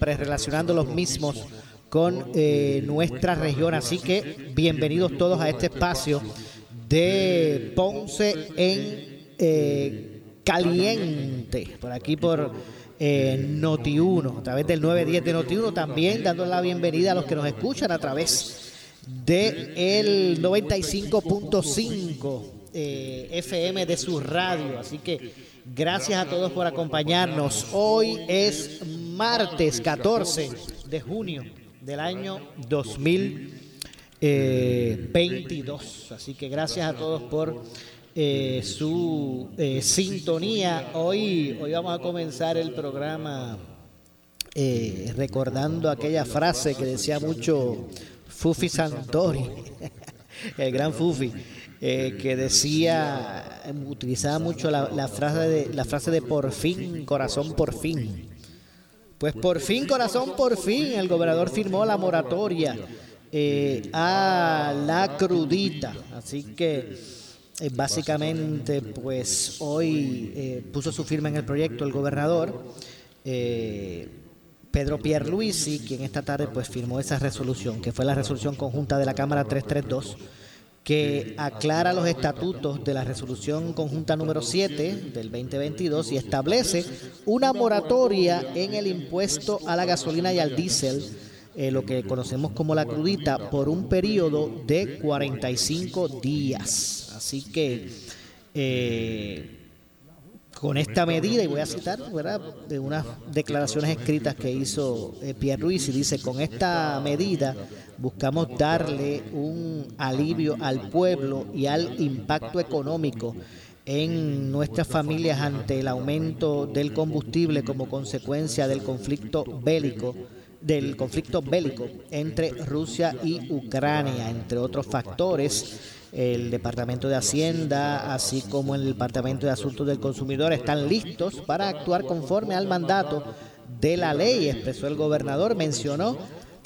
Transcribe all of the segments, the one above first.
relacionando los mismos con eh, nuestra región. Así que bienvenidos todos a este espacio de Ponce en eh, Caliente, por aquí por eh, Noti1, a través del 910 de Noti1, también dando la bienvenida a los que nos escuchan a través del el 95.5 eh, FM de su radio. Así que gracias a todos por acompañarnos. Hoy es martes 14 de junio del año 2020. 22. Eh, Así que gracias a todos por eh, su eh, sintonía. Hoy, hoy vamos a comenzar el programa recordando aquella frase que decía mucho Fufi Santori, el gran Fufi. que decía, utilizaba mucho la, la, frase de, la frase de por fin, corazón por fin. Pues por fin, corazón por fin, el gobernador firmó la moratoria eh, a la crudita. Así que eh, básicamente, pues hoy eh, puso su firma en el proyecto el gobernador Pedro Pierluisi, quien esta tarde pues firmó esa resolución, que fue la resolución conjunta de la Cámara 332 que aclara los estatutos de la resolución conjunta número 7 del 2022 y establece una moratoria en el impuesto a la gasolina y al diésel eh, lo que conocemos como la crudita, por un periodo de 45 días. Así que eh, con esta medida, y voy a citar de unas declaraciones escritas que hizo eh, Pierre Ruiz, y dice, con esta medida buscamos darle un alivio al pueblo y al impacto económico en nuestras familias ante el aumento del combustible como consecuencia del conflicto bélico del conflicto bélico entre Rusia y Ucrania, entre otros factores. El Departamento de Hacienda, así como el Departamento de Asuntos del Consumidor, están listos para actuar conforme al mandato de la ley, expresó el gobernador. Mencionó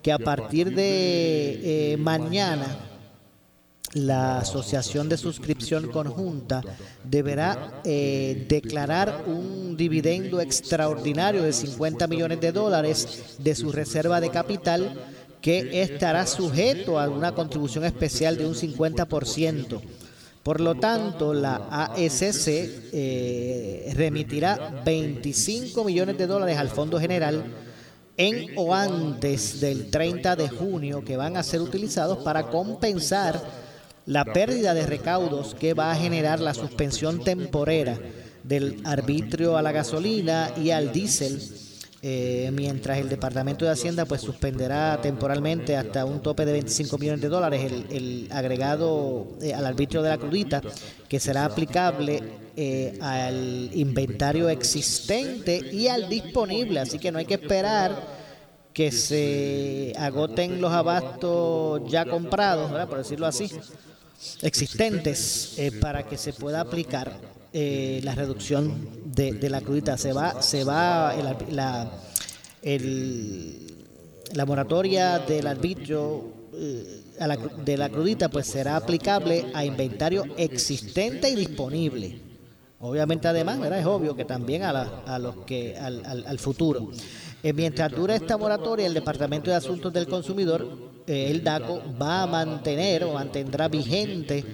que a partir de eh, mañana la asociación de suscripción conjunta deberá eh, declarar un dividendo extraordinario de 50 millones de dólares de su reserva de capital que estará sujeto a una contribución especial de un 50%. Por lo tanto, la ASC eh, remitirá 25 millones de dólares al Fondo General en o antes del 30 de junio que van a ser utilizados para compensar la pérdida de recaudos que va a generar la suspensión temporera del arbitrio a la gasolina y al diésel, eh, mientras el Departamento de Hacienda pues suspenderá temporalmente hasta un tope de 25 millones de dólares el, agregado eh, al arbitrio de la crudita, que será aplicable eh, al inventario existente y al disponible, así que no hay que esperar que se agoten los abastos ya comprados, por decirlo así, existentes eh, para que se pueda aplicar eh, la reducción de, la crudita. Se va, se va la, la moratoria del arbitrio eh, de la crudita pues será aplicable a inventario existente y disponible. Obviamente además, es obvio que también a, a los que al, al futuro. mientras dura esta moratoria, el Departamento de Asuntos del Consumidor el DACO va a mantener o mantendrá vigente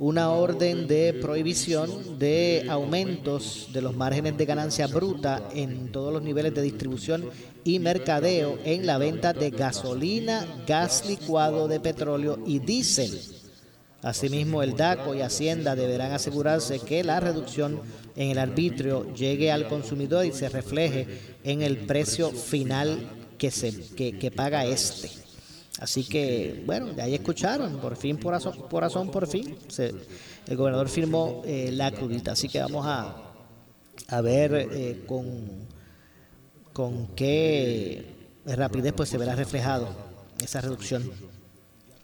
una orden de prohibición de aumentos de los márgenes de ganancia bruta en todos los niveles de distribución y mercadeo en la venta de gasolina, gas licuado de petróleo y diésel. Asimismo, el DACO y Hacienda deberán asegurarse que la reducción en el arbitrio llegue al consumidor y se refleje en el precio final que, se, que, paga este. Así que, bueno, de ahí escucharon, por fin, por razón, por, razón, por fin, el gobernador firmó eh, la crudita. Así que vamos a, a ver eh, con, con qué rapidez pues se verá reflejado esa reducción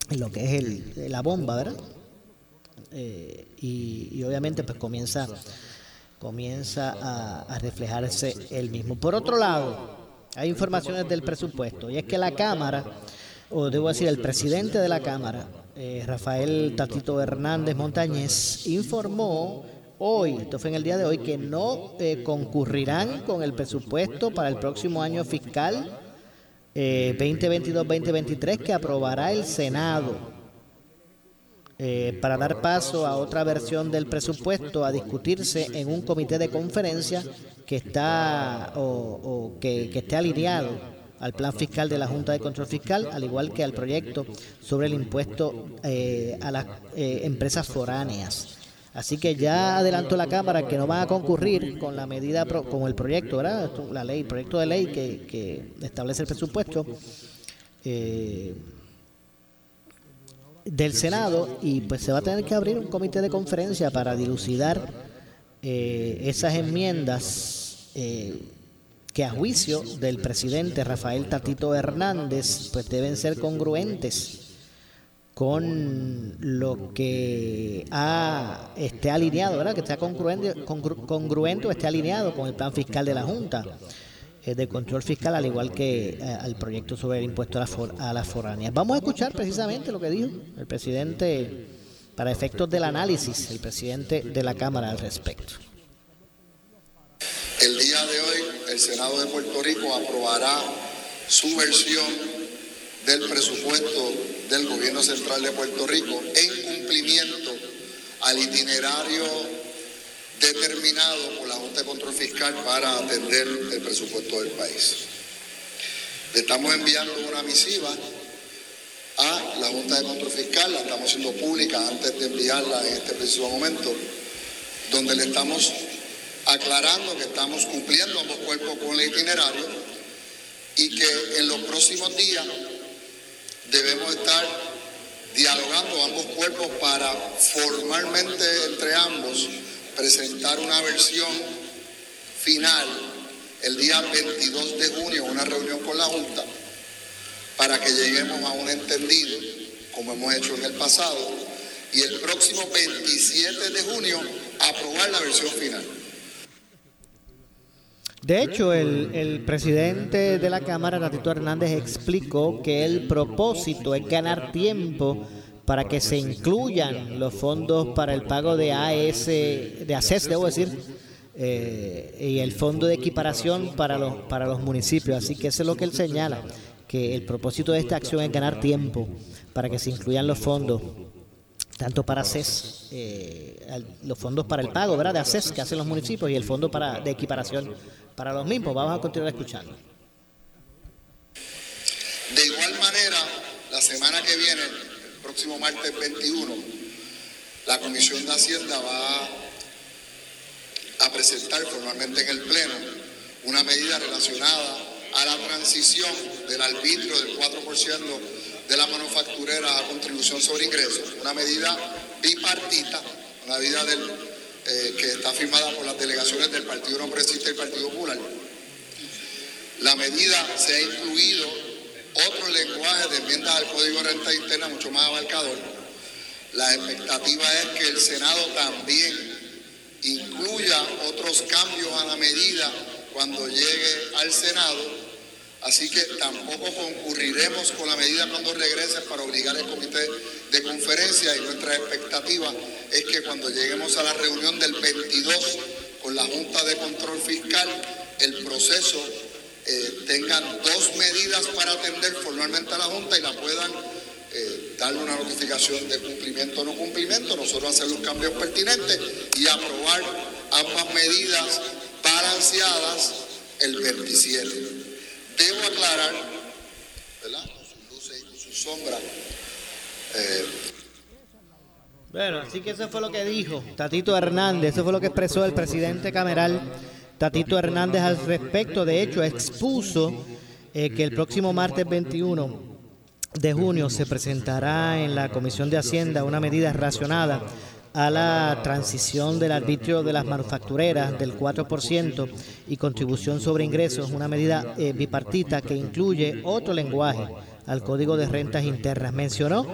en lo que es el, la bomba, ¿verdad? Eh, y, obviamente pues comienza, comienza a, a reflejarse el mismo. Por otro lado, hay informaciones del presupuesto y es que la Cámara, o debo decir el presidente de la Cámara, eh, Rafael Tatito Hernández Montañez, informó hoy, esto fue en el día de hoy, que no eh, concurrirán con el presupuesto para el próximo año fiscal 2022-2023 eh, que aprobará el Senado. Eh, para dar paso a otra versión del presupuesto a discutirse en un comité de conferencia que está o, que, esté alineado al plan fiscal de la Junta de Control Fiscal, al igual que al proyecto sobre el impuesto eh, a las empresas foráneas. Así que ya adelantó la Cámara que no va a concurrir con la medida, con el proyecto, ¿verdad? La ley, proyecto de ley que, establece el presupuesto eh, del Senado y pues se va a tener que abrir un comité de conferencia para dilucidar eh, esas enmiendas eh, que a juicio del presidente Rafael Tatito Hernández pues deben ser congruentes con lo que ha, esté alineado, ¿verdad? que está congruente, congruente o esté alineado con el plan fiscal de la Junta eh, de control fiscal, al igual que eh, al proyecto sobre el impuesto a, las foráneas. Vamos a escuchar precisamente lo que dijo el presidente, para efectos del análisis, el presidente de la Cámara al respecto. El día de hoy, el Senado de Puerto Rico aprobará su versión del presupuesto del gobierno central de Puerto Rico en cumplimiento al itinerario determinado por la Junta de Control Fiscal para atender el presupuesto del país. Le estamos enviando una misiva a la Junta de Control Fiscal, la estamos haciendo pública antes de enviarla en este preciso momento, donde le estamos aclarando que estamos cumpliendo ambos cuerpos con el itinerario y que en los próximos días debemos estar dialogando ambos cuerpos para formalmente entre ambos presentar una versión final el día 22 de junio, una reunión con la Junta, para que lleguemos a un entendido, como hemos hecho en el pasado, y el próximo 27 de junio aprobar la versión final. De hecho, el, presidente de la Cámara, Natito Hernández, explicó que el propósito es ganar tiempo para que se incluyan los fondos para el pago de AS, de ACES, debo decir, eh, y el fondo de equiparación para los, para los municipios. Así que eso es lo que él señala, que el propósito de esta acción es ganar tiempo para que se incluyan los fondos tanto para ACES, eh, los fondos para el pago ¿verdad? de ACES que hacen los municipios y el fondo para, de equiparación para los mismos. Vamos a continuar escuchando. De igual manera, la semana que viene, el próximo martes 21, la Comisión de Hacienda va a presentar formalmente en el Pleno una medida relacionada a la transición del arbitrio del 4% de la manufacturera a contribución sobre ingresos, una medida bipartita, una medida eh, que está firmada por las delegaciones del Partido No y el Partido Popular. La medida se ha incluido otro lenguaje de enmiendas al Código de Renta Interna mucho más abarcador. La expectativa es que el Senado también incluya otros cambios a la medida cuando llegue al Senado Así que tampoco concurriremos con la medida cuando regrese para obligar al comité de conferencia y nuestra expectativa es que cuando lleguemos a la reunión del 22 con la Junta de Control Fiscal, el proceso eh, tenga dos medidas para atender formalmente a la Junta y la puedan eh, darle una notificación de cumplimiento o no cumplimiento, nosotros hacer los cambios pertinentes y aprobar ambas medidas balanceadas el 27. Debo aclarar, ¿verdad? Con sus luces y con sus sombras. eh, Bueno, así que eso fue lo que dijo Tatito Hernández, eso fue lo que expresó el presidente cameral Tatito Hernández al respecto. De hecho, expuso eh, que el próximo martes 21 de junio se presentará en la Comisión de Hacienda una medida racionada a la transición del arbitrio de las manufactureras del 4% y contribución sobre ingresos, una medida eh, bipartita que incluye otro lenguaje al Código de Rentas Internas. Mencionó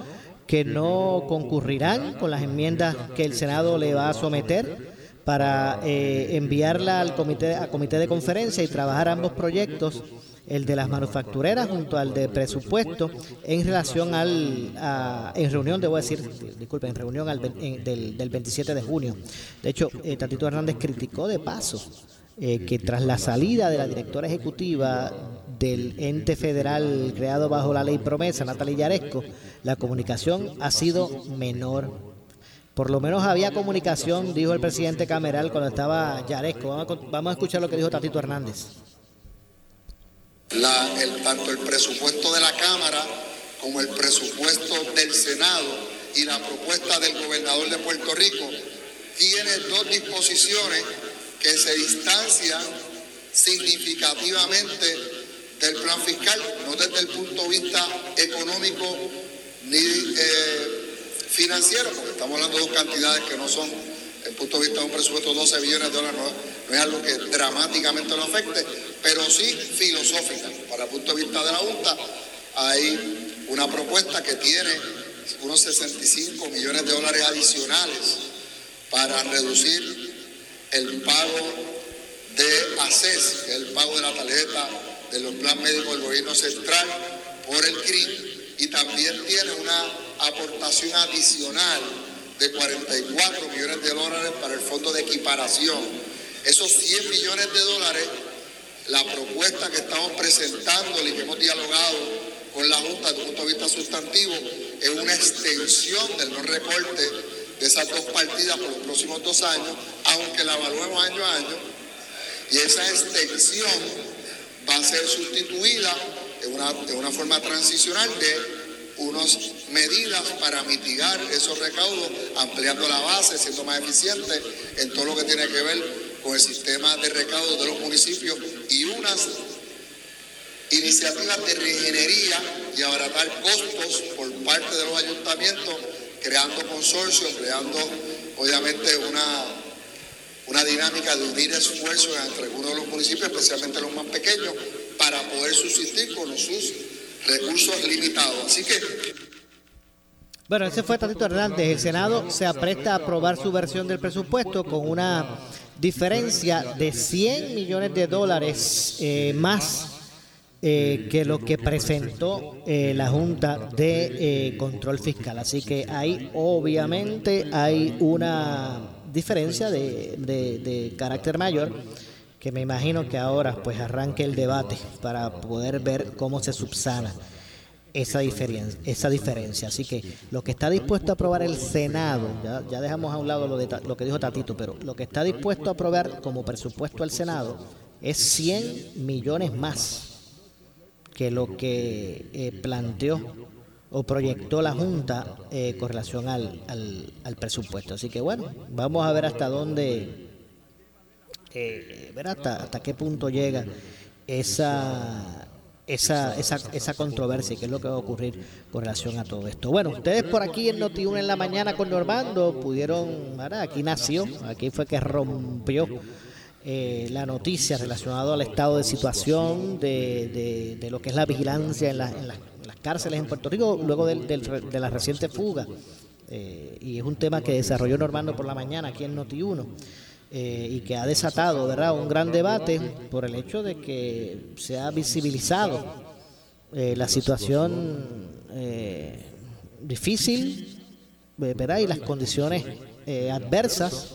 que no concurrirán con las enmiendas que el Senado le va a someter para eh, enviarla al comité, a comité de conferencia y trabajar ambos proyectos, el de las manufactureras junto al de presupuesto, en relación al, a- en reunión, debo decir, disculpen, en reunión al del, del 27 de junio. De hecho, eh, Tatito Hernández criticó de paso eh, que tras la salida de la directora ejecutiva del ente federal creado bajo la ley promesa, Natalia Yaresco, la comunicación ha sido menor. Por lo menos había comunicación, dijo el presidente Cameral cuando estaba Yaresco. Vamos a, vamos a escuchar lo que dijo Tatito Hernández. La- el- tanto el presupuesto de la Cámara como el presupuesto del Senado y la propuesta del gobernador de Puerto Rico tiene dos disposiciones que se distancian significativamente del plan fiscal, no desde el punto de vista económico ni eh, financiero, porque estamos hablando de dos cantidades que no son, el punto de vista de un presupuesto de 12 billones de dólares, no, es algo que dramáticamente lo afecte, pero sí filosófica. Para el punto de vista de la Junta, hay una propuesta que tiene unos 65 millones de dólares adicionales para reducir el pago de ACES, que es el pago de la tarjeta de los planes médicos del gobierno central por el CRI, y también tiene una aportación adicional de 44 millones de dólares para el fondo de equiparación. Esos 100 millones de dólares, la propuesta que estamos presentando y que hemos dialogado con la Junta desde un punto de vista sustantivo, es una extensión del no recorte de esas dos partidas por los próximos dos años, aunque la evaluemos año a año, y esa extensión va a ser sustituida de una, de una forma transicional de unas medidas para mitigar esos recaudos, ampliando la base, siendo más eficiente en todo lo que tiene que ver con el sistema de recaudos de los municipios y unas iniciativas de reingeniería y abaratar costos por parte de los ayuntamientos, creando consorcios, creando obviamente una, una dinámica de unir esfuerzos entre algunos de los municipios, especialmente los más pequeños, para poder subsistir con sus recursos limitados. Así que Bueno, ese fue Tatito Hernández. El Senado se apresta a aprobar su versión del presupuesto con una diferencia de 100 millones de dólares eh, más eh, que lo que presentó eh, la Junta de Control Fiscal. Así que ahí obviamente hay una diferencia de, de- de carácter mayor que me imagino que ahora pues arranque el debate para poder ver cómo se subsana esa diferencia, esa diferencia. Así que lo que está dispuesto a aprobar el Senado, ya, dejamos a un lado lo, que dijo Tatito, pero lo que está dispuesto a aprobar como presupuesto al Senado es 100 millones más que lo que eh, planteó o proyectó la Junta eh, con relación al, al, presupuesto. Así que bueno, vamos a ver hasta dónde, eh, hasta, hasta qué punto llega esa, esa, esa, esa controversia y qué es lo que va a ocurrir con relación a todo esto. Bueno, ustedes por aquí en Noti1 en la mañana con Normando pudieron, ¿verdad? aquí nació, aquí fue que rompió eh, la noticia relacionada al estado de situación de, de- de lo que es la vigilancia en, la- en las- en las cárceles en Puerto Rico luego del- del- de la reciente fuga. Eh, y es un tema que desarrolló Normando por la mañana aquí en Noti1 eh, y que ha desatado ¿verdad? un gran debate por el hecho de que se ha visibilizado eh, la situación eh, difícil ¿verdad? y las condiciones adversas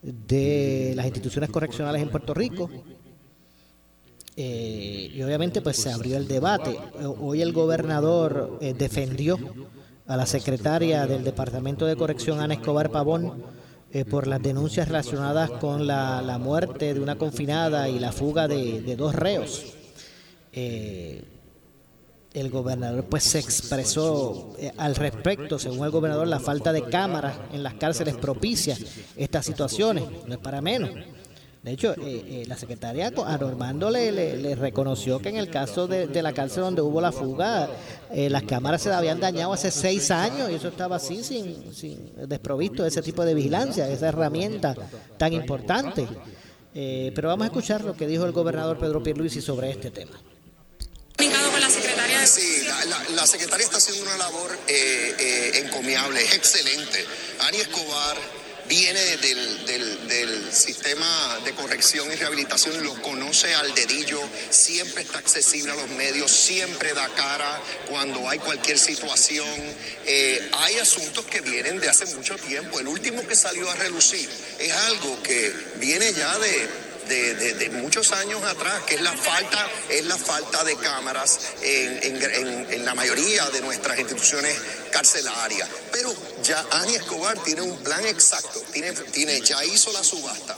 de las instituciones correccionales en Puerto Rico y obviamente pues se abrió el debate. Hoy el gobernador defendió a la secretaria del Departamento de Corrección, Ana Escobar Pavón, eh, por las denuncias relacionadas con la, muerte de una confinada y la fuga de, dos reos. el gobernador pues se expresó al respecto, según el gobernador, la falta de cámaras en las cárceles propicia estas situaciones, no es para menos. De hecho, eh, eh, la secretaria a Normando le, reconoció que en el caso de, la cárcel donde hubo la fuga, eh, las cámaras se habían dañado hace seis años y eso estaba así, sin, sin desprovisto de ese tipo de vigilancia, esa herramienta tan importante. pero vamos a escuchar lo que dijo el gobernador Pedro Pierluisi sobre este tema. Sí, la, secretaria está haciendo una labor encomiable, es excelente. Ani Escobar viene del, del, sistema de corrección y rehabilitación, lo conoce al dedillo, siempre está accesible a los medios, siempre da cara cuando hay cualquier situación. Eh, hay asuntos que vienen de hace mucho tiempo. El último que salió a relucir es algo que viene ya de de, muchos años atrás, que es la falta, es la falta de cámaras en, la mayoría de nuestras instituciones carcelarias. Pero ya Ani Escobar tiene un plan exacto, tiene, tiene, ya hizo la subasta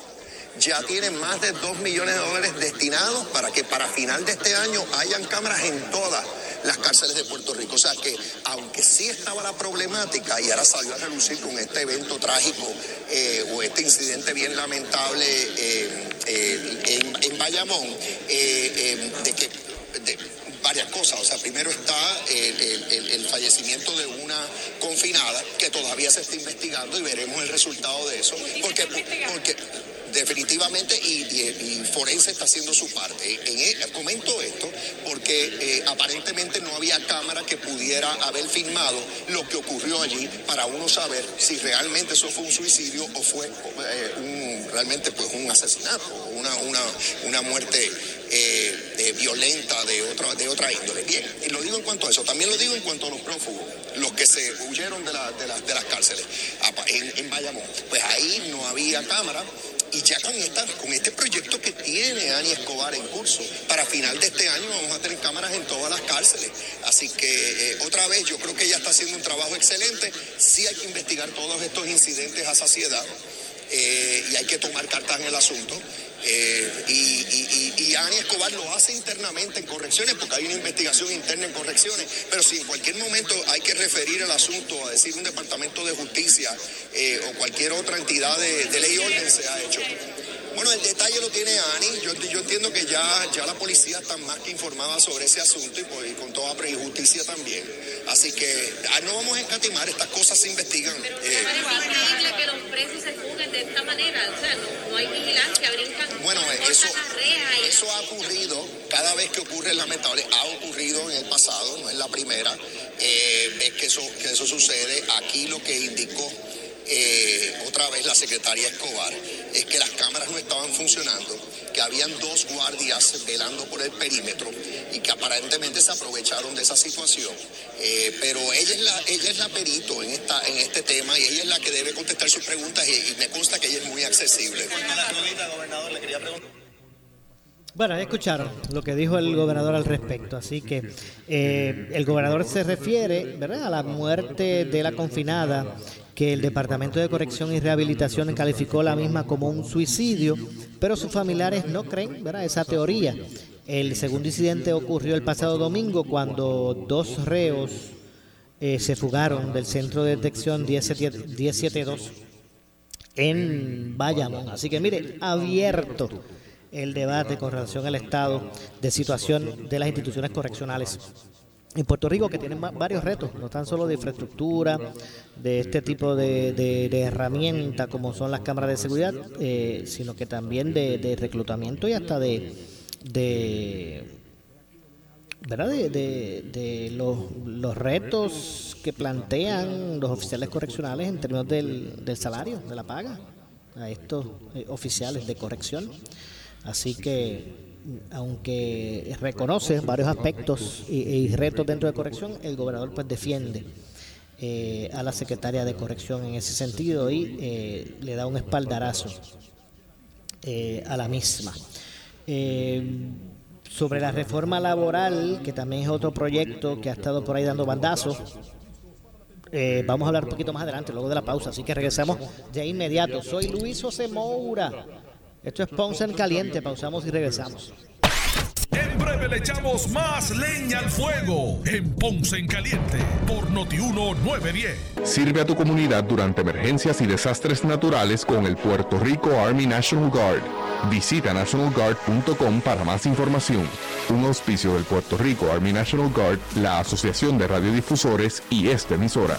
ya tiene más de 2 millones de dólares destinados para que para final de este año hayan cámaras en todas las cárceles de Puerto Rico. O sea que, aunque sí estaba la problemática y ahora salió a relucir con este evento trágico eh, o este incidente bien lamentable eh, eh, en, Bayamón, de que varias cosas. O sea, primero está el, fallecimiento de una confinada que todavía se está investigando y veremos el resultado de eso. Porque, porque definitivamente y, Forense está haciendo su parte. En, e, comento esto porque eh, aparentemente no había cámara que pudiera haber filmado lo que ocurrió allí para uno saber si realmente eso fue un suicidio o fue eh, realmente pues un asesinato, una, una, una muerte eh, violenta de otra, de otra índole. Bien, y lo digo en cuanto a eso, también lo digo en cuanto a los prófugos, los que se huyeron de, de, de las cárceles en, en Bayamón. Pues ahí no había cámara y ya con, esta, con este proyecto que tiene Ani Escobar en curso, para final de este año vamos a tener cámaras en todas las cárceles. Así que eh, otra vez yo creo que ella está haciendo un trabajo excelente. Sí hay que investigar todos estos incidentes a saciedad. Eh, y hay que tomar cartas en el asunto. Eh, y, y, Escobar lo hace internamente en correcciones, porque hay una investigación interna en correcciones, pero si en cualquier momento hay que referir el asunto a decir un departamento de justicia eh, o cualquier otra entidad de, ley y orden, se ha hecho. Bueno, el detalle lo tiene Ani. Yo, yo entiendo que ya, ya la policía está más que informada sobre ese asunto y, pues, con toda prejusticia también. Así que ah, no vamos a escatimar, estas cosas se investigan. Pero eh, es increíble que los presos se fuguen de esta manera. O sea, no, hay vigilancia, brincan. Bueno, eso, eso ha ocurrido cada vez que ocurre lamentable. Ha ocurrido en el pasado, no es la primera eh, vez que eso, que eso sucede. Aquí lo que indicó eh, otra vez la secretaria Escobar, es que las cámaras no estaban funcionando, que habían dos guardias velando por el perímetro y que aparentemente se aprovecharon de esa situación. Eh, pero ella es la, ella es la perito en esta, en este tema y ella es la que debe contestar sus preguntas y, me consta que ella es muy accesible. Bueno, ya escucharon lo que dijo el gobernador al respecto, así que eh, el gobernador se refiere ¿verdad? a la muerte de la confinada que el Departamento de Corrección y Rehabilitación calificó la misma como un suicidio, pero sus familiares no creen esa teoría. El segundo incidente ocurrió el pasado domingo cuando dos reos eh, se fugaron del centro de detección 1072 en Bayamón. Así que mire, abierto el debate con relación al estado de situación de las instituciones correccionales en Puerto Rico que tienen varios retos, no tan solo de infraestructura, de este tipo de, de, herramientas como son las cámaras de seguridad, eh, sino que también de, reclutamiento y hasta de, ¿verdad? De, los, retos que plantean los oficiales correccionales en términos del, del salario, de la paga a estos eh, oficiales de corrección. Así que aunque reconoce varios aspectos y, retos dentro de corrección, el gobernador pues defiende eh, a la secretaria de corrección en ese sentido y eh, le da un espaldarazo eh, a la misma. sobre la reforma laboral, que también es otro proyecto que ha estado por ahí dando bandazos. Vamos a hablar un poquito más adelante, luego de la pausa, así que regresamos de inmediato. Soy Luis José Moura. Esto es Ponce en Caliente. Pausamos y regresamos. En breve le echamos más leña al fuego en Ponce en Caliente por Notiuno 910. Sirve a tu comunidad durante emergencias y desastres naturales con el Puerto Rico Army National Guard. Visita nationalguard.com para más información. Un auspicio del Puerto Rico Army National Guard, la Asociación de Radiodifusores y esta emisora.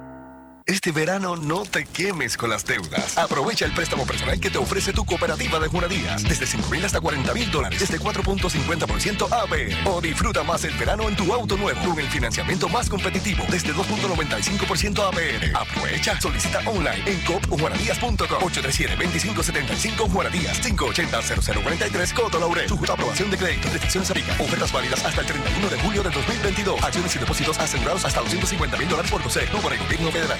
Este verano no te quemes con las deudas. Aprovecha el préstamo personal que te ofrece tu cooperativa de Juradías. Desde 5 mil hasta 40 mil dólares. Desde 4.50% APR. O disfruta más el verano en tu auto nuevo. Con el financiamiento más competitivo. Desde 2.95% APR. Aprovecha. Solicita online en copjuanadías.com. 837-2575 Juanadías. 580-0043 Coto Laurel. Sujeto a aprobación de crédito. Restricciones aplica. Ofertas válidas hasta el 31 de julio del 2022. Acciones y depósitos asegurados hasta 250 mil dólares por. No por el gobierno federal.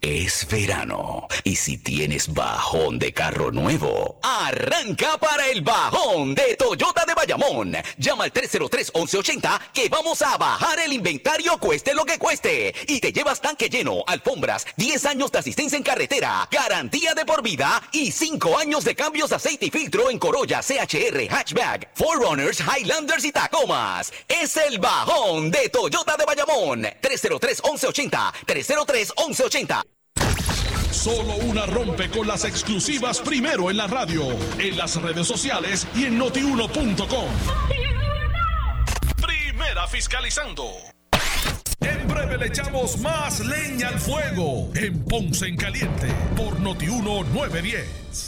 Es verano y si tienes bajón de carro nuevo, arranca para el bajón de Toyota de Bayamón. Llama al 303-1180 que vamos a bajar el inventario cueste lo que cueste. Y te llevas tanque lleno, alfombras, 10 años de asistencia en carretera, garantía de por vida y 5 años de cambios de aceite y filtro en Corolla, CHR, Hatchback, Forerunners, Highlanders y Tacomas. Es el bajón de Toyota de Bayamón. 303-1180. 303-1180. Solo una rompe con las exclusivas primero en la radio, en las redes sociales y en notiuno.com. Primera fiscalizando. En breve le echamos más leña al fuego en Ponce en Caliente por Notiuno 910.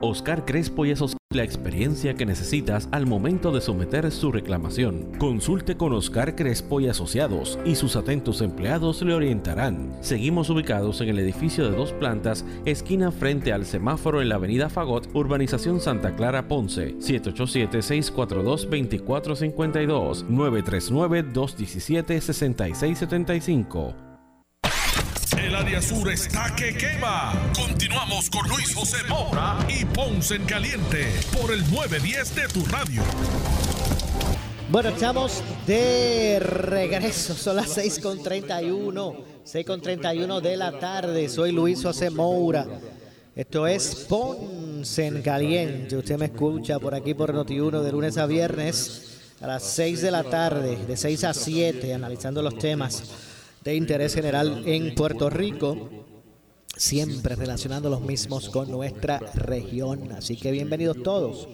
Oscar Crespo y Asociados, la experiencia que necesitas al momento de someter su reclamación. Consulte con Oscar Crespo y Asociados y sus atentos empleados le orientarán. Seguimos ubicados en el edificio de dos plantas, esquina frente al semáforo en la avenida Fagot, urbanización Santa Clara Ponce, 787-642-2452, 939-217-6675. El área sur está que quema. Continuamos con Luis José Moura y Ponce en Caliente por el 910 de tu radio. Bueno, estamos de regreso. Son las 6.31. 6.31 de la tarde. Soy Luis José Moura. Esto es Ponce en Caliente. Usted me escucha por aquí por Noti1 de lunes a viernes a las 6 de la tarde, de 6 a 7, analizando los temas de interés general en Puerto Rico, siempre relacionando los mismos con nuestra región. Así que bienvenidos todos.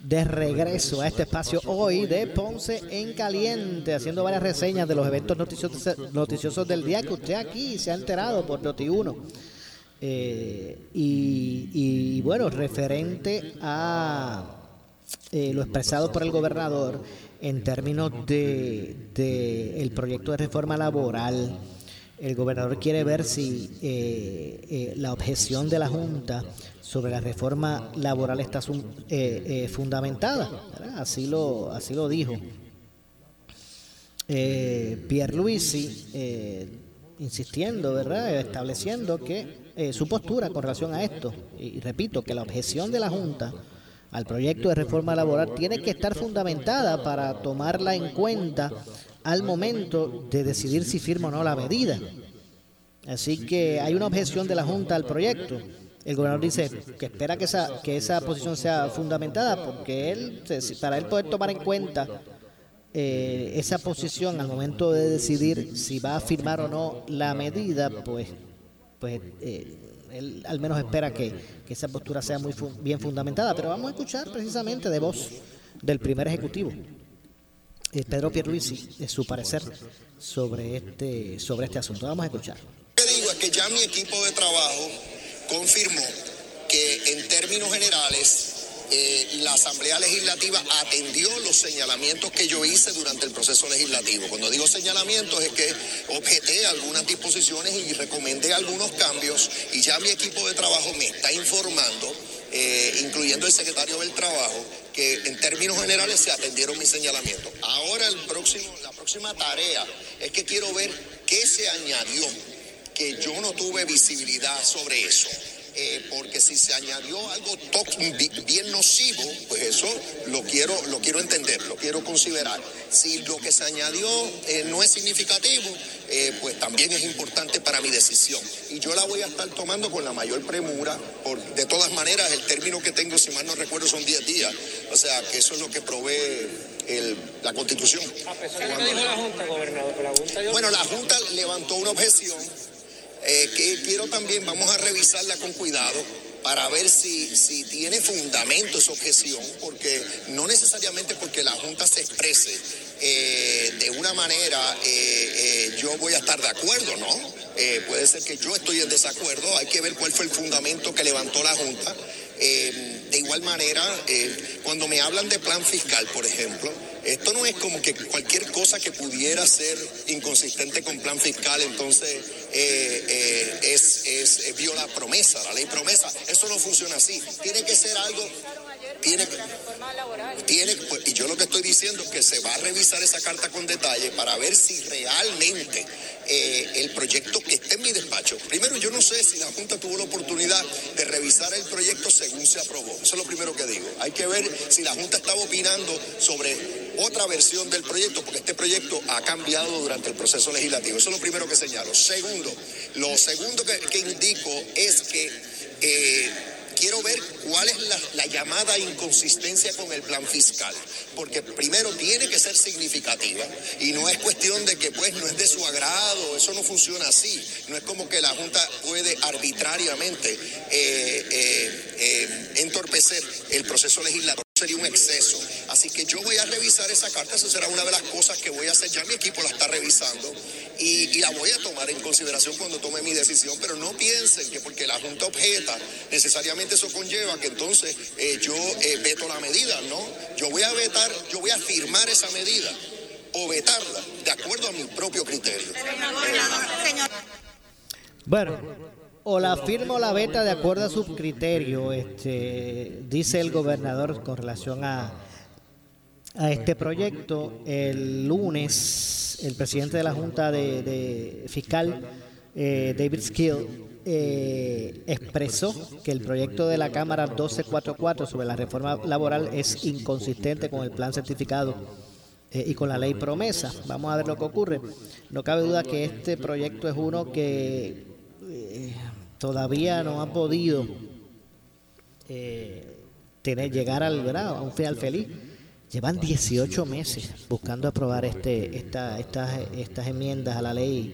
de regreso a este espacio hoy de Ponce en Caliente, haciendo varias reseñas de los eventos noticiosos, del día que usted aquí se ha enterado por Noti1. Eh, y, y, bueno, referente a eh, lo expresado por el gobernador en términos de, el proyecto de reforma laboral, el gobernador quiere ver si eh, eh, la objeción de la Junta sobre la reforma laboral está eh, fundamentada. Así lo, así lo dijo. Pierre Luisi, insistiendo, ¿verdad? estableciendo que su postura con relación a esto, y repito, que la objeción de la Junta al proyecto de reforma laboral tiene que estar fundamentada para tomarla en cuenta al momento de decidir si firma o no la medida. Así que hay una objeción de la Junta al proyecto. El gobernador dice que espera que esa, que esa posición sea fundamentada porque él, para él poder tomar en cuenta eh, esa posición al momento de decidir si va a firmar o no la medida, pues, pues eh, él al menos espera que, esa postura sea muy bien fundamentada. Pero vamos a escuchar precisamente de voz del primer ejecutivo. Eh, Pedro Pierluisi su parecer sobre este, sobre este asunto. Vamos a escuchar. Lo que digo es que ya mi equipo de trabajo confirmó que en términos generales eh, la Asamblea Legislativa atendió los señalamientos que yo hice durante el proceso legislativo. Cuando digo señalamientos es que objeté algunas disposiciones y recomendé algunos cambios y ya mi equipo de trabajo me está informando eh, incluyendo el secretario del Trabajo, que en términos generales se atendieron mis señalamientos. Ahora la próxima tarea es que quiero ver qué se añadió, que yo no tuve visibilidad sobre eso. Eh, porque si se añadió algo bien nocivo, pues eso lo quiero, lo quiero entender, lo quiero considerar. Si lo que se añadió eh, no es significativo, eh, pues también es importante para mi decisión. Y yo la voy a estar tomando con la mayor premura, por, de todas maneras, el término que tengo, si mal no recuerdo, son 10 días. O sea, que eso es lo que provee la Constitución. la Junta, gobernador? Bueno, la Junta levantó una objeción eh, que quiero también, vamos a revisarla con cuidado para ver si, si tiene fundamento esa objeción, porque no necesariamente porque la Junta se exprese eh, de una manera eh, yo voy a estar de acuerdo, ¿no? puede ser que yo estoy en desacuerdo, hay que ver cuál fue el fundamento que levantó la Junta. de igual manera, cuando me hablan de plan fiscal, por ejemplo, esto no es como que cualquier cosa que pudiera ser inconsistente con plan fiscal, entonces eh, eh, es, es, viola promesa, la ley promesa. Eso no funciona así. Tiene que ser algo tiene, tiene pues, y yo lo que estoy diciendo es que se va a revisar esa carta con detalle para ver si realmente eh, el proyecto que está en mi despacho, primero yo no sé si la Junta tuvo la oportunidad de revisar el proyecto según se aprobó, eso es lo primero que digo, hay que ver si la Junta estaba opinando sobre otra versión del proyecto, porque este proyecto ha cambiado durante el proceso legislativo, eso es lo primero que señalo. Segundo, lo segundo que, indico es que... Eh, quiero ver cuál es la, llamada inconsistencia con el plan fiscal, porque primero tiene que ser significativa y no es cuestión de que pues no es de su agrado, eso no funciona así, no es como que la Junta puede arbitrariamente eh, eh, eh, entorpecer el proceso legislativo sería un exceso. Así que yo voy a revisar esa carta, esa será una de las cosas que voy a hacer. Ya mi equipo la está revisando y, la voy a tomar en consideración cuando tome mi decisión. Pero no piensen que porque la Junta objeta, necesariamente eso conlleva que entonces eh, yo eh, veto la medida, ¿no? Yo voy a vetar, yo voy a firmar esa medida o vetarla de acuerdo a mi propio criterio. Bueno o la firma o la beta de acuerdo a su criterio, este, dice el gobernador con relación a, a este proyecto. El lunes, el presidente de la Junta de, Fiscal, eh, David Skill, eh, expresó que el proyecto de la Cámara 1244 sobre la reforma laboral es inconsistente con el plan certificado eh, y con la ley promesa. Vamos a ver lo que ocurre. No cabe duda que este proyecto es uno que todavía no ha podido eh, tener llegar al a un final feliz. Llevan 18 meses buscando aprobar este esta, estas, estas enmiendas a la ley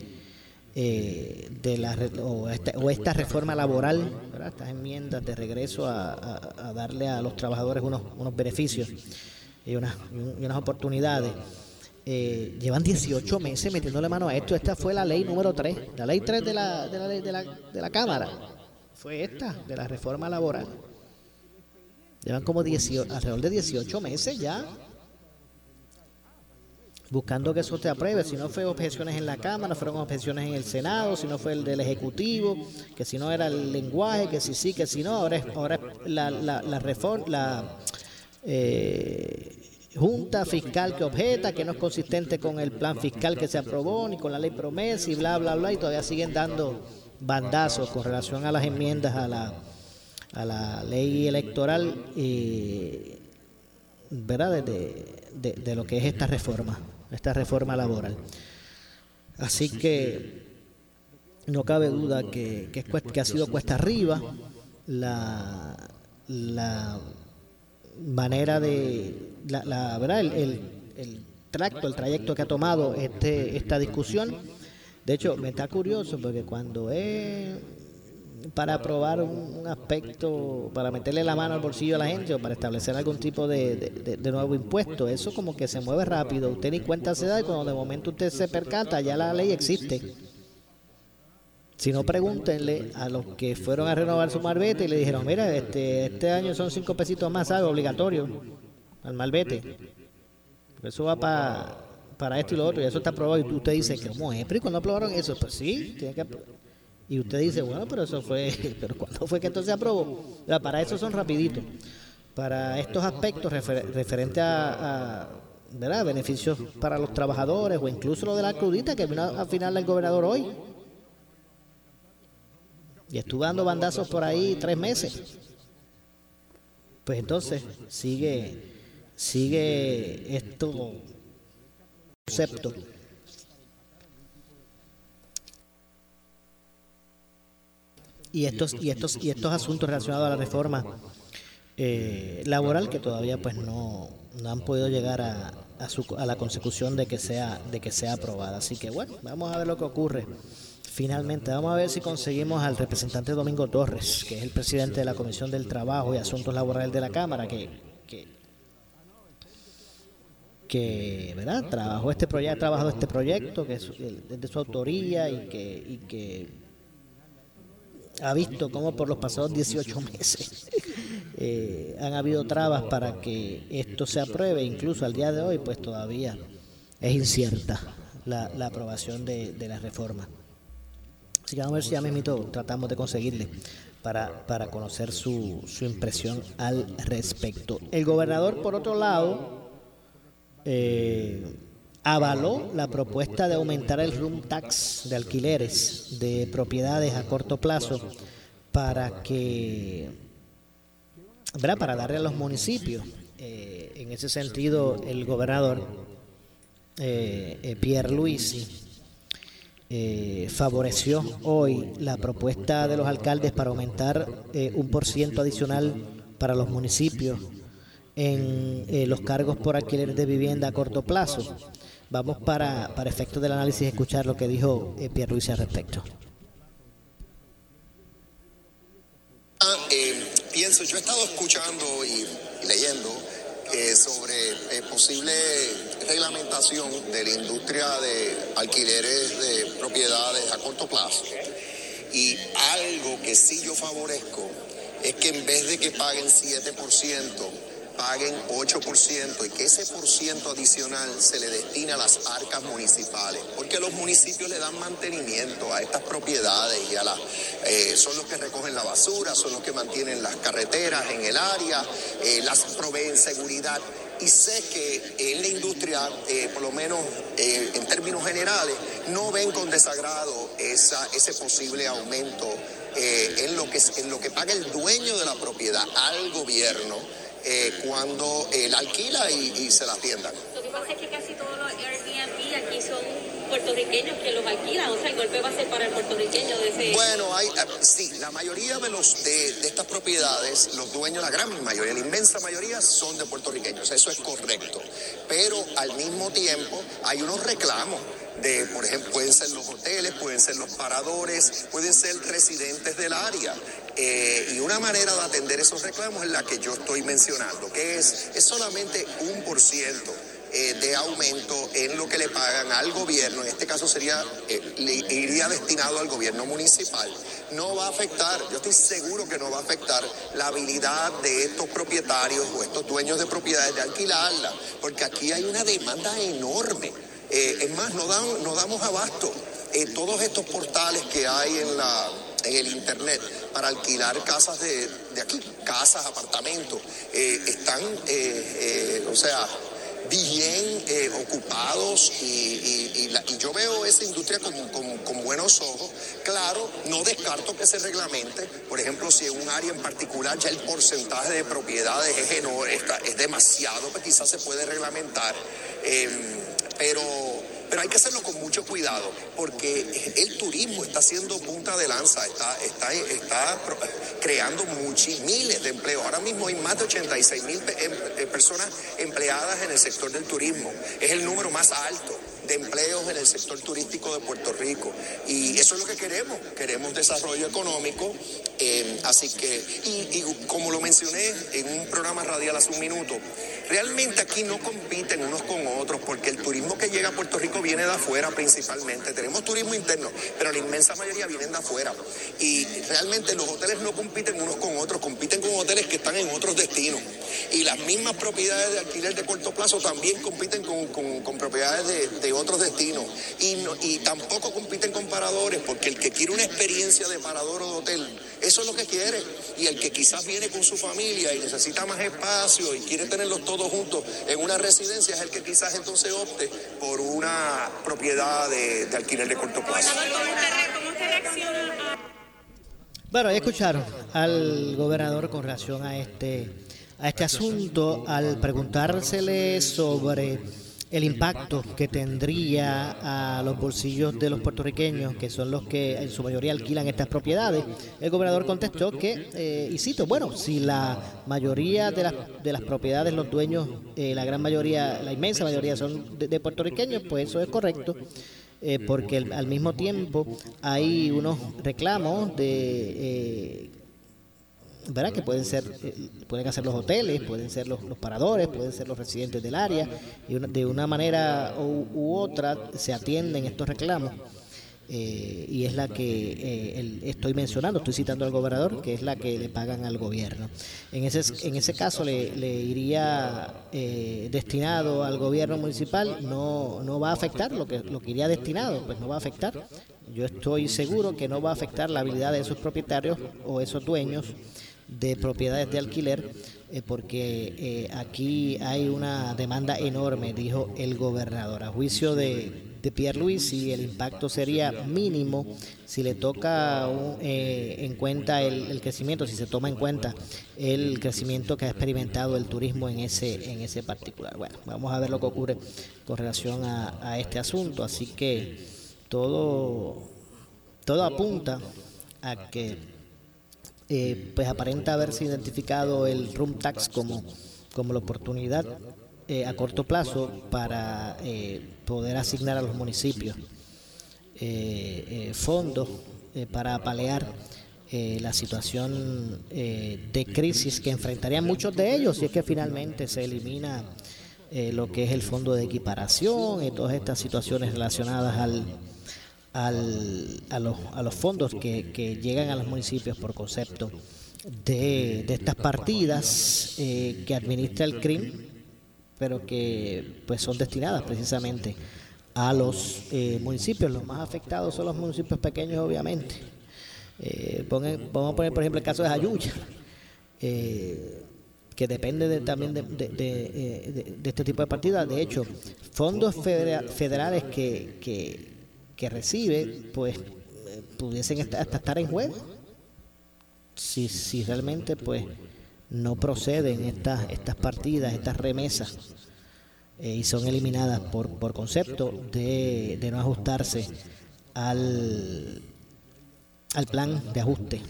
eh, de la o, esta, reforma laboral, estas enmiendas de regreso a- a darle a los trabajadores unos, unos beneficios y unas, y unas oportunidades. Eh, llevan 18 meses metiéndole mano a esto. Esta fue la ley número 3, la ley 3 de la, de la, de la, de la Cámara. Fue esta, de la reforma laboral. Llevan como 18, alrededor de 18 meses ya buscando que eso se apruebe. Si no fue objeciones en la Cámara, fueron objeciones en el Senado, si no fue el del Ejecutivo, que si no era el lenguaje, que si sí, que si no, ahora es, ahora es la, la, la reforma, la eh, Junta Fiscal que objeta, que no es consistente con el plan fiscal que se aprobó, ni con la ley promesa y bla, bla, bla, y todavía siguen dando bandazos con relación a las enmiendas a la, a la ley electoral. eh, ¿verdad? De, de- lo que es esta reforma, esta reforma laboral. Así que no cabe duda que, que ha sido cuesta arriba la, la manera de, la, la- ¿verdad? El, el- tracto, el trayecto que ha tomado este, esta discusión. De hecho, me está curioso porque cuando es para aprobar un, aspecto, para meterle la mano al bolsillo a la gente o para establecer algún tipo de, de- nuevo impuesto. Eso como que se mueve rápido. Usted ni cuenta se da y cuando de momento usted se percata, ya la ley existe. Si no, pregúntenle a los que fueron a renovar su malvete y le dijeron, mira, este, este año son cinco pesitos más, ¿sabe? Obligatorio al malvete. Eso va para para esto y lo otro, y eso está aprobado. Y usted dice, ¿cómo es? ¿Pero y cuándo aprobaron eso? Pues sí, tiene que y usted dice, bueno, pero eso fue, pero ¿cuándo fue que esto se aprobó? Para eso son rapiditos. Para estos aspectos refer- referentes a, a, ¿verdad? beneficios para los trabajadores o incluso lo de la crudita que vino a final el gobernador hoy. Y estuvo dando bandazos por ahí tres meses. Pues entonces sigue, sigue esto concepto. Y estos y estos y estos asuntos relacionados a la reforma eh, laboral que todavía pues no, no han podido llegar a, a, su, a la consecución de que sea de que sea aprobada. Así que bueno vamos a ver lo que ocurre. Finalmente vamos a ver si conseguimos al representante Domingo Torres que es el presidente de la Comisión del Trabajo y Asuntos Laborales de la Cámara que, que ¿verdad? trabajó este proyecto, ha trabajado este proyecto que es, de su autoría y que, ha visto cómo por los pasados 18 meses eh, han habido trabas para que esto se apruebe, incluso al día de hoy pues todavía es incierta la, la aprobación de, de la reforma. Así que vamos a ver si ya mismito tratamos de conseguirle para, para conocer su, su impresión al respecto. El gobernador, por otro lado, eh, avaló la propuesta de aumentar el room tax de alquileres de propiedades a corto plazo para que ¿verdad? para darle a los municipios Eh, en ese sentido el gobernador eh, Pierre Luisi eh, favoreció hoy la propuesta de los alcaldes para aumentar un por ciento adicional para los municipios en eh, los cargos por alquiler de vivienda a corto plazo. Vamos para, para efectos del análisis escuchar lo que dijo eh, Pierre Luis al respecto. Ah, eh, pienso, yo he estado escuchando y, y leyendo eh, sobre eh, posible reglamentación de la industria de alquileres de propiedades a corto plazo. Y algo que sí yo favorezco es que en vez de que paguen 7%, paguen 8% y que ese por ciento adicional se le destine a las arcas municipales, porque los municipios le dan mantenimiento a estas propiedades y a las eh, son los que recogen la basura, son los que mantienen las carreteras en el área, eh, las proveen seguridad. Y sé que en la industria, eh, por lo menos en términos generales, no ven con desagrado esa, ese posible aumento en, lo que, en lo que paga el dueño de la propiedad al gobierno eh, cuando él alquila y, y se la atiendan. Lo que pasa es que casi todos los Airbnb aquí son puertorriqueños que los alquilan, o sea, el golpe va a ser para el puertorriqueño de ese... Bueno, hay, eh, sí, la mayoría de los de, de estas propiedades, los dueños, la gran mayoría, la inmensa mayoría son de puertorriqueños, eso es correcto. Pero al mismo tiempo hay unos reclamos de, por ejemplo, pueden ser los hoteles, pueden ser los paradores, pueden ser residentes del área. Eh, y una manera de atender esos reclamos es la que yo estoy mencionando, que es, es solamente un por ciento eh, de aumento en lo que le pagan al gobierno, en este caso sería, eh, iría destinado al gobierno municipal, no va a afectar, yo estoy seguro que no va a afectar la habilidad de estos propietarios o estos dueños de propiedades de alquilarla, porque aquí hay una demanda enorme. Eh, es más, no, no damos abasto. todos estos portales que hay en la en el internet para alquilar casas de, aquí, casas, apartamentos, están, o sea, bien eh, ocupados y, yo veo esa industria con, buenos ojos. Claro, no descarto que se reglamente, por ejemplo, si en un área en particular ya el porcentaje de propiedades es, es demasiado, pues quizás se puede reglamentar. Em, pero pero hay que hacerlo con mucho cuidado, porque el turismo está siendo punta de lanza, está, está, está creando muchos, miles de empleos. Ahora mismo hay más de 86 mil em, eh, personas empleadas en el sector del turismo. Es el número más alto de empleos en el sector turístico de Puerto Rico. Y eso es lo que queremos, queremos desarrollo económico. Eh, así que, y, y, como lo mencioné en un programa radial hace un minuto, realmente aquí no compiten unos con otros porque el turismo que llega a Puerto Rico viene de afuera principalmente. Tenemos turismo interno, pero la inmensa mayoría vienen de afuera. Y realmente los hoteles no compiten unos con otros, compiten con hoteles que están en otros destinos. Y las mismas propiedades de alquiler de corto plazo también compiten con, con, propiedades de, de, otros destinos. Y, y tampoco compiten con paradores, porque el que quiere una experiencia de parador o de hotel, eso es lo que quiere. Y el que quizás viene con su familia y necesita más espacio y quiere tenerlos todos juntos en una residencia, es el que quizás entonces opte por una propiedad de, de alquiler de corto plazo. Bueno, ya escucharon al gobernador con relación a este, a este asunto, al preguntársele sobre el impacto que tendría a los bolsillos de los puertorriqueños, que son los que en su mayoría alquilan estas propiedades, el gobernador contestó que, eh, y cito, bueno, si la mayoría de las, de las propiedades, los dueños, eh, la gran mayoría, la inmensa mayoría son de, puertorriqueños, pues eso es correcto. Eh, porque al mismo tiempo hay unos reclamos de ¿verdad? que pueden ser eh, pueden hacer los hoteles, pueden ser los, paradores, pueden ser los residentes del área y de una manera u, otra se atienden estos reclamos eh, y es la que eh, estoy mencionando, estoy citando al gobernador, que es la que le pagan al gobierno. En ese, en ese caso le, iría destinado al gobierno municipal, no, no va a afectar lo que, lo que iría destinado, pues no va a afectar. Yo estoy seguro que no va a afectar la habilidad de esos propietarios o esos dueños de propiedades de alquiler, eh, porque eh, aquí hay una demanda enorme, dijo el gobernador. A juicio de, de Pierre Luis, y el impacto sería mínimo si le toca eh, en cuenta el, crecimiento, si se toma en cuenta el crecimiento que ha experimentado el turismo en ese, en ese particular. Bueno, vamos a ver lo que ocurre con relación a, a este asunto. Así que todo, todo apunta a que eh, pues aparenta haberse identificado el room tax como, como la oportunidad eh, a corto plazo para eh, poder asignar a los municipios fondos para palear la situación de crisis que enfrentarían muchos de ellos si es que finalmente se elimina lo que es el fondo de equiparación y todas estas situaciones relacionadas al al, a, los, a los fondos que, que, llegan a los municipios por concepto de, de estas partidas eh, que administra el CRIM, pero que pues son destinadas precisamente a los eh, municipios. Los más afectados son los municipios pequeños, obviamente. Eh, vamos a poner, por ejemplo, el caso de Ayuya, que depende también de, de, de, de, este tipo de partidas. De hecho, fondos federales que, que que recibe, pues eh, pudiesen hasta estar en juego si, si realmente pues no proceden estas, estas partidas, estas remesas eh, y son eliminadas por, por concepto de, no ajustarse al, al plan de ajuste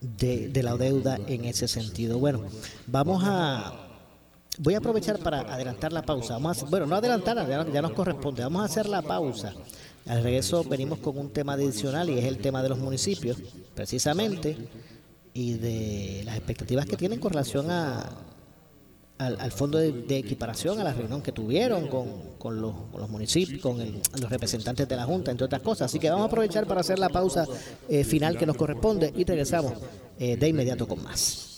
de la deuda en ese sentido. Bueno, vamos a voy a aprovechar para adelantar la pausa. Bueno, no adelantar, ya, nos corresponde. Vamos a hacer la pausa. Al regreso venimos con un tema adicional y es el tema de los municipios, precisamente, y de las expectativas que tienen con relación a, al, fondo de, de equiparación, a la reunión que tuvieron con, con los, con los municipios, con el- los representantes de la Junta, entre otras cosas. Así que vamos a aprovechar para hacer la pausa eh, final que nos corresponde y regresamos eh, de inmediato con más.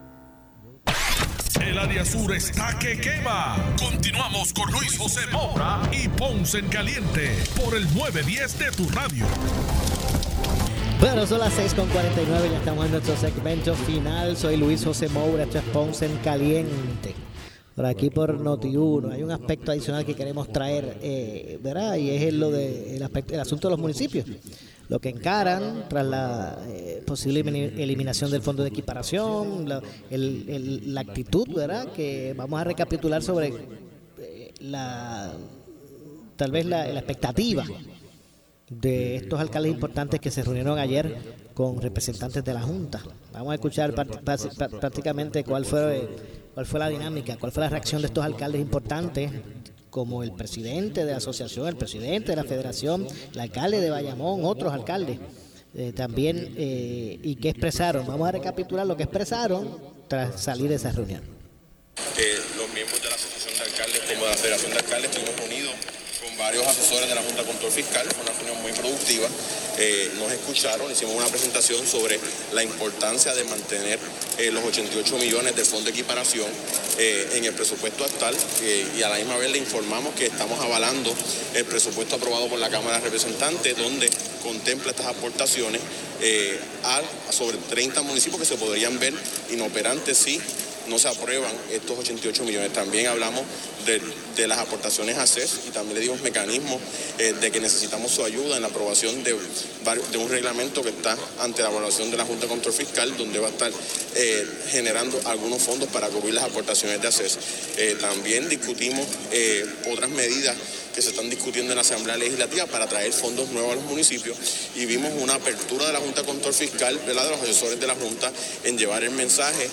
El área sur está que quema. Continuamos con Luis José Moura y Ponce en Caliente por el 910 de tu radio. Bueno, son las 6.49, ya estamos en nuestro segmento final. Soy Luis José Moura, esto es Ponce en Caliente. Por aquí por Noti1 hay un aspecto adicional que queremos traer, eh, ¿verdad? Y es lo de aspecto, el asunto de los municipios. Lo que encaran tras la eh, posible elimina- eliminación del fondo de equiparación, la, el- la actitud, ¿verdad? Que vamos a recapitular sobre eh, la tal vez la, expectativa de estos alcaldes importantes que se reunieron ayer con representantes de la Junta. Vamos a escuchar prácticamente cuál fue, cuál fue la dinámica, cuál fue la reacción de estos alcaldes importantes, como el presidente de la asociación, el presidente de la federación, el alcalde de Bayamón, otros alcaldes eh, también, eh, y qué expresaron. Vamos a recapitular lo que expresaron tras salir de esa reunión. Eh, los miembros de la Asociación de Alcaldes como de la Federación de Alcaldes estuvimos reunidos con varios asesores de la Junta de Control Fiscal, fue una reunión muy productiva. Eh, nos escucharon, hicimos una presentación sobre la importancia de mantener eh, los 88 millones del Fondo de Equiparación eh, en el presupuesto actual y a la misma vez le informamos que estamos avalando el presupuesto aprobado por la Cámara de Representantes donde contempla estas aportaciones a sobre 30 municipios que se podrían ver inoperantes si no se aprueban estos 88 millones. También hablamos de, las aportaciones a CES y también le dimos mecanismos eh, de que necesitamos su ayuda en la aprobación de, de un reglamento que está ante la evaluación de la Junta de Control Fiscal, donde va a estar eh, generando algunos fondos para cubrir las aportaciones de ACES. Eh, también discutimos otras medidas que se están discutiendo en la Asamblea Legislativa para traer fondos nuevos a los municipios y vimos una apertura de la Junta de Control Fiscal, de los asesores de la Junta, en llevar el mensaje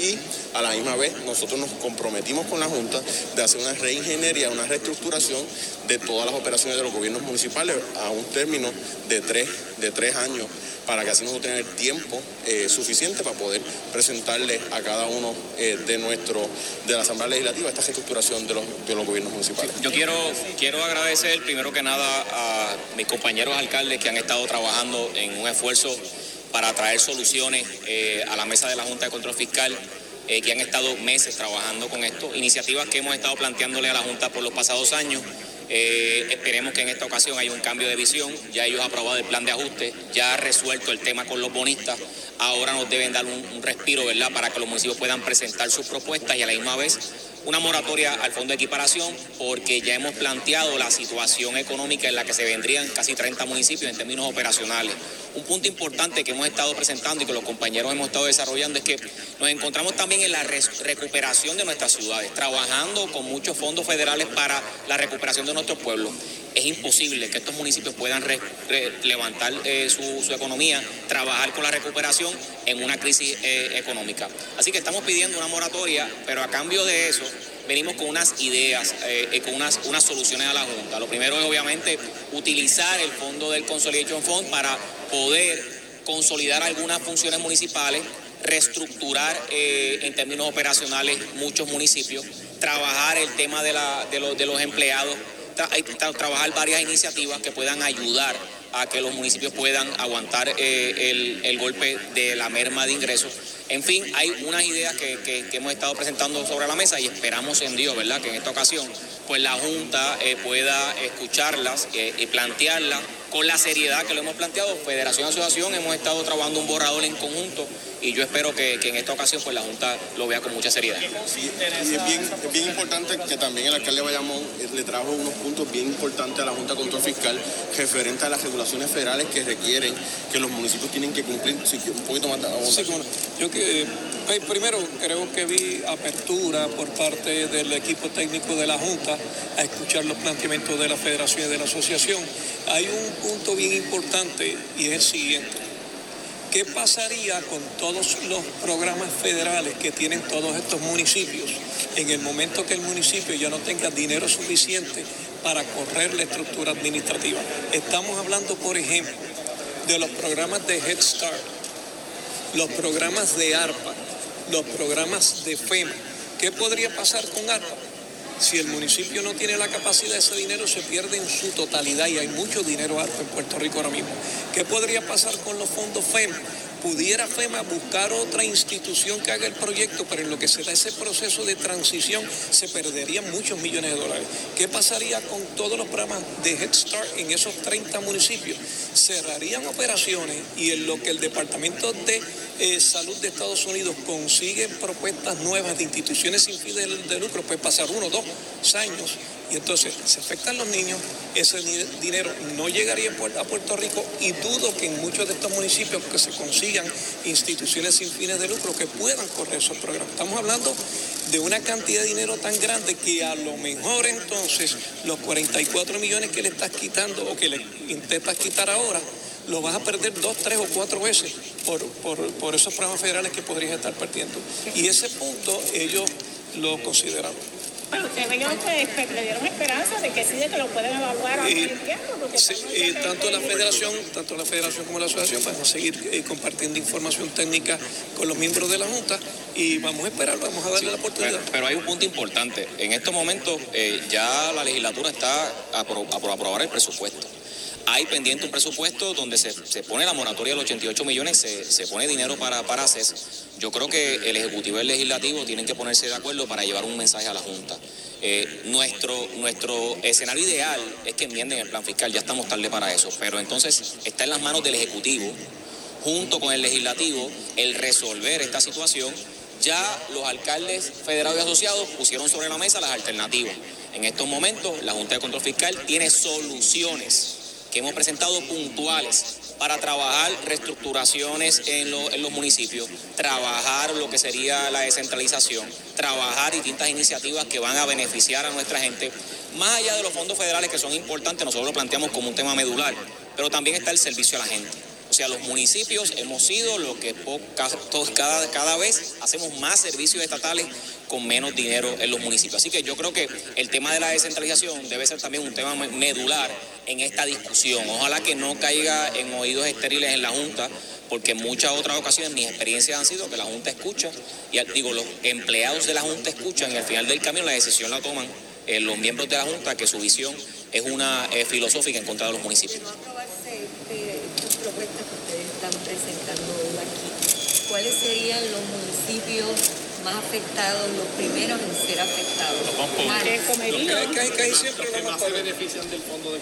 y a la misma vez nosotros nos comprometimos con la Junta de hacer una reingeniería, una reestructuración de todas las operaciones de los gobiernos municipales a un término de tres, de tres años para que así nosotros tener tiempo eh, suficiente para poder presentarle a cada uno eh, de nuestro de la Asamblea Legislativa esta reestructuración de los, de los gobiernos municipales. Yo quiero, quiero agradecer primero que nada a mis compañeros alcaldes que han estado trabajando en un esfuerzo para traer soluciones eh, a la mesa de la Junta de Control Fiscal, eh, que han estado meses trabajando con esto, iniciativas que hemos estado planteándole a la Junta por los pasados años. Eh, esperemos que en esta ocasión haya un cambio de visión. Ya ellos han aprobado el plan de ajuste, ya ha resuelto el tema con los bonistas. Ahora nos deben dar un, un respiro, ¿verdad?, para que los municipios puedan presentar sus propuestas y a la misma vez una moratoria al fondo de equiparación, porque ya hemos planteado la situación económica en la que se vendrían casi 30 municipios en términos operacionales. Un punto importante que hemos estado presentando y que los compañeros hemos estado desarrollando es que nos encontramos también en la recuperación de nuestras ciudades, trabajando con muchos fondos federales para la recuperación de nuestros pueblos. Es imposible que estos municipios puedan levantar eh, su, su economía, trabajar con la recuperación en una crisis eh, económica. Así que estamos pidiendo una moratoria, pero a cambio de eso venimos con unas ideas, eh, eh, con unas, unas soluciones a la Junta. Lo primero es obviamente utilizar el fondo del Consolidation Fund para poder consolidar algunas funciones municipales, reestructurar eh, en términos operacionales muchos municipios, trabajar el tema de, la- de los, de los empleados, trabajar varias iniciativas que puedan ayudar a que los municipios puedan aguantar eh, el, el golpe de la merma de ingresos. En fin, hay unas ideas que, que- hemos estado presentando sobre la mesa y esperamos en Dios, ¿verdad?, que en esta ocasión pues la Junta eh, pueda escucharlas eh, y plantearlas con la seriedad que lo hemos planteado. Federación Asociación hemos estado trabajando un borrador en conjunto y yo espero que, que en esta ocasión pues la Junta lo vea con mucha seriedad. Y es bien, es bien importante que también el alcalde de Bayamón eh, le trajo unos puntos bien importantes a la Junta de Control Fiscal referente a las regulaciones federales que requieren que los municipios tienen que cumplir. Sí, un poquito más de Sí, cómo no. Yo que, pues, primero creo que vi apertura por parte del equipo técnico de la Junta a escuchar los planteamientos de la Federación y de la Asociación. Hay un punto bien importante y es el siguiente. ¿Qué pasaría con todos los programas federales que tienen todos estos municipios en el momento que el municipio ya no tenga dinero suficiente para correr la estructura administrativa? Estamos hablando, por ejemplo, de los programas de Head Start, los programas de ARPA, los programas de FEMA. ¿Qué podría pasar con ARPA? Si el municipio no tiene la capacidad, ese dinero se pierde en su totalidad y hay mucho dinero ARPA en Puerto Rico ahora mismo. ¿Qué podría pasar con los fondos FEMA? Pudiera FEMA buscar otra institución que haga el proyecto, pero en lo que se da ese proceso de transición se perderían muchos millones de dólares. ¿Qué pasaría con todos los programas de Head Start en esos 30 municipios? Cerrarían operaciones y en lo que el Departamento de eh, Salud de Estados Unidos consigue propuestas nuevas de instituciones sin fin de, de lucro, puede pasar uno, dos años y entonces se afectan los niños, ese dinero no llegaría a Puerto Rico y dudo que en muchos de estos municipios que se consigan instituciones sin fines de lucro que puedan correr esos programas. Estamos hablando de una cantidad de dinero tan grande que a lo mejor entonces los 44 millones que le estás quitando o que le intentas quitar ahora, lo vas a perder dos, tres o cuatro veces por, por, por esos programas federales que podrías estar perdiendo. Y ese punto ellos lo consideraron. Bueno, ustedes ellos pues, le dieron esperanza de que sí, de que lo pueden evaluar a Y- Sí, y tanto la federación, tanto la federación como la asociación van a seguir eh, compartiendo información técnica con los miembros de la Junta y vamos a esperar, vamos a darle la oportunidad. Pero, pero hay un punto importante. En estos momentos eh, ya la legislatura está a, pro- a pro- aprobar el presupuesto. Hay pendiente un presupuesto donde se, se pone la moratoria de los 88 millones, se, se pone dinero para, para ACES. Yo creo que el Ejecutivo y el Legislativo tienen que ponerse de acuerdo para llevar un mensaje a la Junta. Eh, nuestro, nuestro escenario ideal es que enmienden el plan fiscal, ya estamos tarde para eso, pero entonces está en las manos del Ejecutivo junto con el legislativo el resolver esta situación. Ya los alcaldes federados y asociados pusieron sobre la mesa las alternativas. En estos momentos la Junta de Control Fiscal tiene soluciones que hemos presentado puntuales para trabajar reestructuraciones en, en los municipios, trabajar lo que sería la descentralización, trabajar distintas iniciativas que van a beneficiar a nuestra gente. Más allá de los fondos federales que son importantes, nosotros lo planteamos como un tema medular, pero también está el servicio a la gente. O sea, los municipios hemos sido lo que po- ca- to- cada, vez hacemos más servicios estatales con menos dinero en los municipios. Así que yo creo que el tema de la descentralización debe ser también un tema me- medular en esta discusión. Ojalá que no caiga en oídos estériles en la Junta, porque en muchas otras ocasiones mis experiencias han sido que la Junta escucha, y digo, los empleados de la Junta escuchan y al final del camino la decisión la toman eh, los miembros de la Junta, que su visión es una eh, filosófica en contra de los municipios. sus propuestas que ustedes están presentando hoy aquí, ¿cuáles serían los municipios más afectados, los primeros en ser afectados? más se benefician del fondo de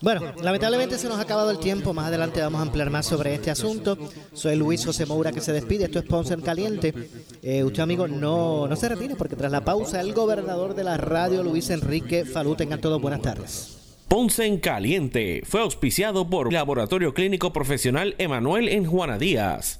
Bueno, lamentablemente se nos ha acabado el tiempo. Más adelante vamos a ampliar más sobre este asunto. Soy Luis José Moura que se despide. Esto es Ponce en Caliente. Eh, usted, amigo, no, no se retire porque tras la pausa, el gobernador de la radio, Luis Enrique Falú, tengan todos buenas tardes. Ponce en Caliente fue auspiciado por Laboratorio Clínico Profesional Emanuel en Juana Díaz.